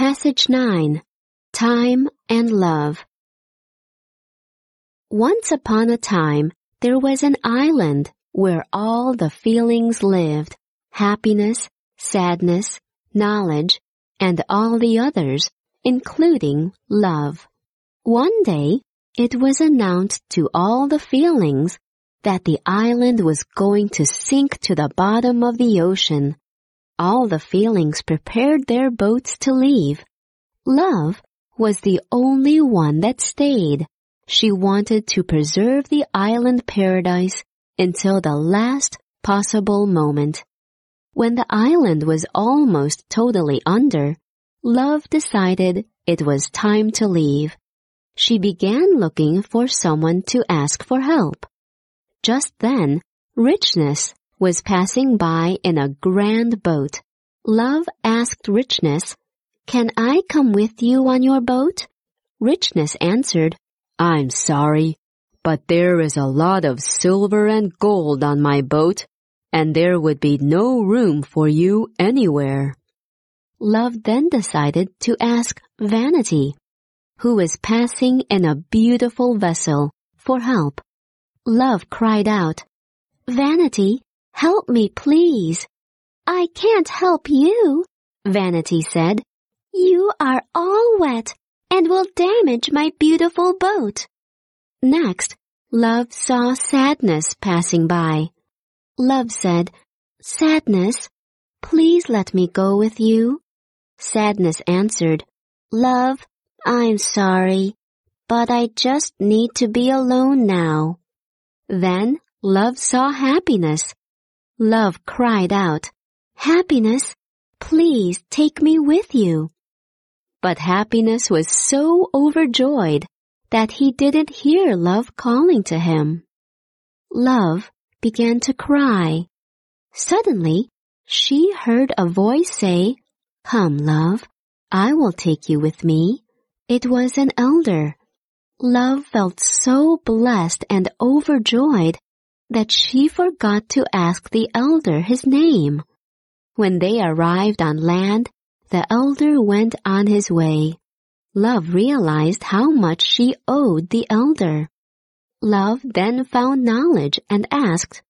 Message 9 Time and Love Once upon a time, there was an island where all the feelings lived happiness, sadness, knowledge, and all the others, including love. One day, it was announced to all the feelings that the island was going to sink to the bottom of the ocean. All the feelings prepared their boats to leave. Love was the only one that stayed. She wanted to preserve the island paradise until the last possible moment. When the island was almost totally under, Love decided it was time to leave. She began looking for someone to ask for help. Just then, Richness was passing by in a grand boat. Love asked Richness, Can I come with you on your boat? Richness answered, I'm sorry, but there is a lot of silver and gold on my boat, and there would be no room for you anywhere. Love then decided to ask Vanity, who was passing in a beautiful vessel, for help. Love cried out, Vanity, help me please. I can't help you, Vanity said. You are all wet and will damage my beautiful boat. Next, Love saw Sadness passing by. Love said, Sadness, please let me go with you. Sadness answered, Love, I'm sorry, but I just need to be alone now. Then Love saw Happiness. Love cried out, Happiness, please take me with you. But Happiness was so overjoyed that he didn't hear Love calling to him. Love began to cry. Suddenly, she heard a voice say, Come, love, I will take you with me. It was an elder. Love felt so blessed and overjoyed that she forgot to ask the elder his name. When they arrived on land, the elder went on his way. Love realized how much she owed the elder. Love then found knowledge and asked,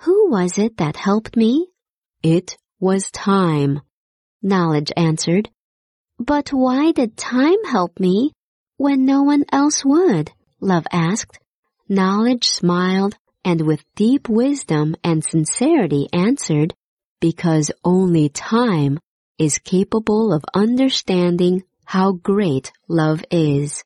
Who was it that helped me? It was time. Knowledge answered, But why did time help me when no one else would? Love asked. Knowledge smiled and with deep wisdom and sincerity answered, Because only time is capable of understanding how great love is.